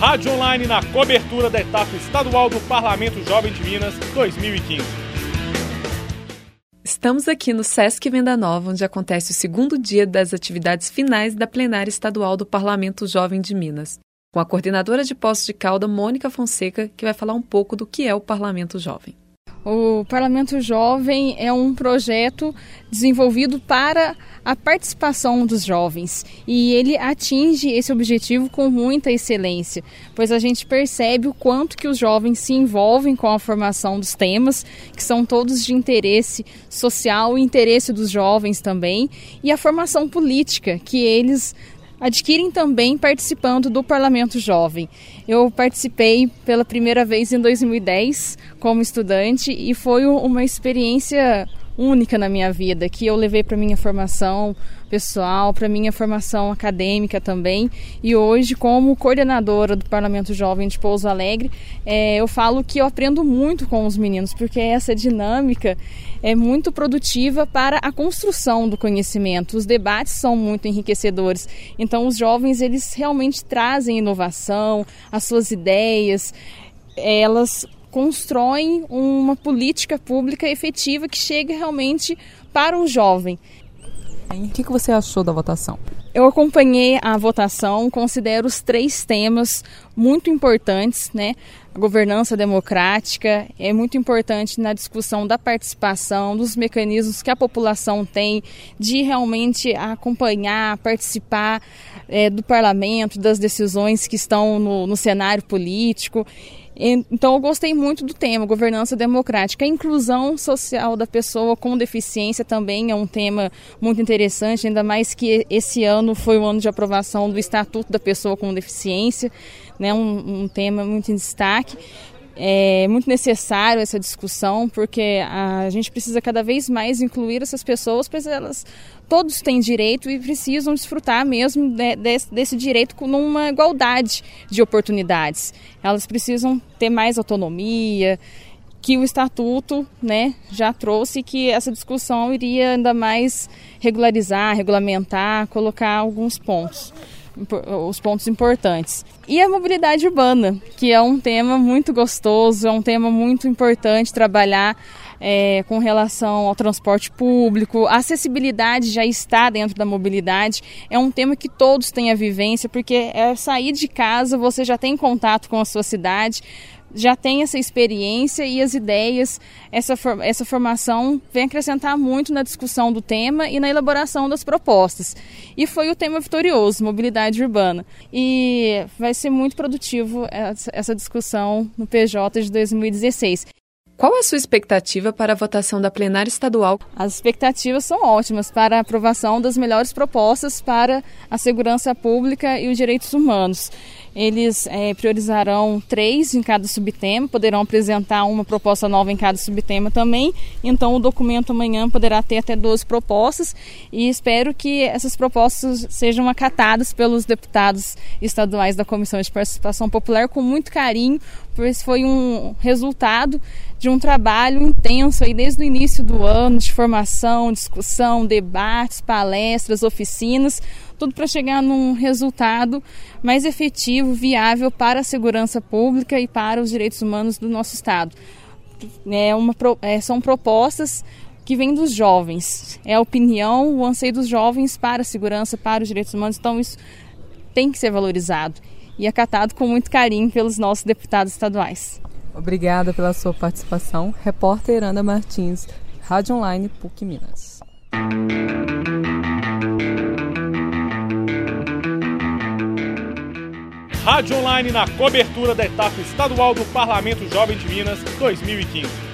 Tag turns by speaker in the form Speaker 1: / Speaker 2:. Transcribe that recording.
Speaker 1: Rádio Online na cobertura da etapa estadual do Parlamento Jovem de Minas 2015.
Speaker 2: Estamos aqui no Sesc Venda Nova, onde acontece o segundo dia das atividades finais da plenária estadual do Parlamento Jovem de Minas, com a coordenadora de Poços de Calda, Mônica Fonseca, que vai falar um pouco do que é o Parlamento Jovem.
Speaker 3: O Parlamento Jovem é um projeto desenvolvido para a participação dos jovens. E ele atinge esse objetivo com muita excelência, pois a gente percebe o quanto que os jovens se envolvem com a formação dos temas, que são todos de interesse social interesse dos jovens também, e a formação política que eles adquirem também participando do Parlamento Jovem. Eu participei pela primeira vez em 2010 como estudante e foi uma experiência única na minha vida, que eu levei para minha formação pessoal, para minha formação acadêmica também. E hoje, como coordenadora do Parlamento Jovem de Pouso Alegre, é, eu falo que eu aprendo muito com os meninos, porque essa dinâmica é muito produtiva para a construção do conhecimento. Os debates são muito enriquecedores. Então, os jovens eles realmente trazem inovação, as suas ideias, elas constroem uma política pública efetiva que chegue realmente para o jovem.
Speaker 2: O que você achou da votação?
Speaker 3: Eu acompanhei a votação, considero os três temas muito importantes, né? A governança democrática é muito importante na discussão da participação, dos mecanismos que a população tem de realmente acompanhar, participar é, do parlamento, das decisões que estão no, no cenário político. Então eu gostei muito do tema, governança democrática. A inclusão social da pessoa com deficiência também é um tema muito interessante, ainda mais que esse ano foi o ano de aprovação do Estatuto da Pessoa com Deficiência, né, um, um tema muito em destaque. É muito necessário essa discussão, porque a gente precisa cada vez mais incluir essas pessoas, pois elas todos têm direito e precisam desfrutar mesmo de, desse, desse direito com uma igualdade de oportunidades. Elas precisam ter mais autonomia, que o estatuto né, já trouxe que essa discussão iria ainda mais regularizar, regulamentar, colocar alguns pontos os pontos importantes. E a mobilidade urbana, que é um tema muito gostoso, é um tema muito importante trabalhar é, com relação ao transporte público. A acessibilidade já está dentro da mobilidade. É um tema que todos têm a vivência, porque é sair de casa, você já tem contato com a sua cidade, já tem essa experiência e as ideias, essa, essa formação vem acrescentar muito na discussão do tema e na elaboração das propostas. E foi o tema vitorioso, mobilidade urbana. E vai ser muito produtivo essa discussão no PJ de 2016.
Speaker 2: Qual a sua expectativa para a votação da plenária estadual?
Speaker 3: As expectativas são ótimas para a aprovação das melhores propostas para a segurança pública e os direitos humanos. Eles é, priorizarão três em cada subtema, poderão apresentar uma proposta nova em cada subtema também. Então, o documento amanhã poderá ter até 12 propostas e espero que essas propostas sejam acatadas pelos deputados estaduais da Comissão de Participação Popular com muito carinho, pois foi um resultado de um trabalho intenso aí desde o início do ano de formação, discussão, debates, palestras, oficinas tudo para chegar num resultado mais efetivo, viável para a segurança pública e para os direitos humanos do nosso Estado. É uma, é, são propostas que vêm dos jovens, é a opinião, o anseio dos jovens para a segurança, para os direitos humanos, então isso tem que ser valorizado e acatado com muito carinho pelos nossos deputados estaduais.
Speaker 2: Obrigada pela sua participação. Repórter Ana Martins, Rádio Online PUC Minas.
Speaker 1: Rádio Online na cobertura da etapa estadual do Parlamento Jovem de Minas 2015.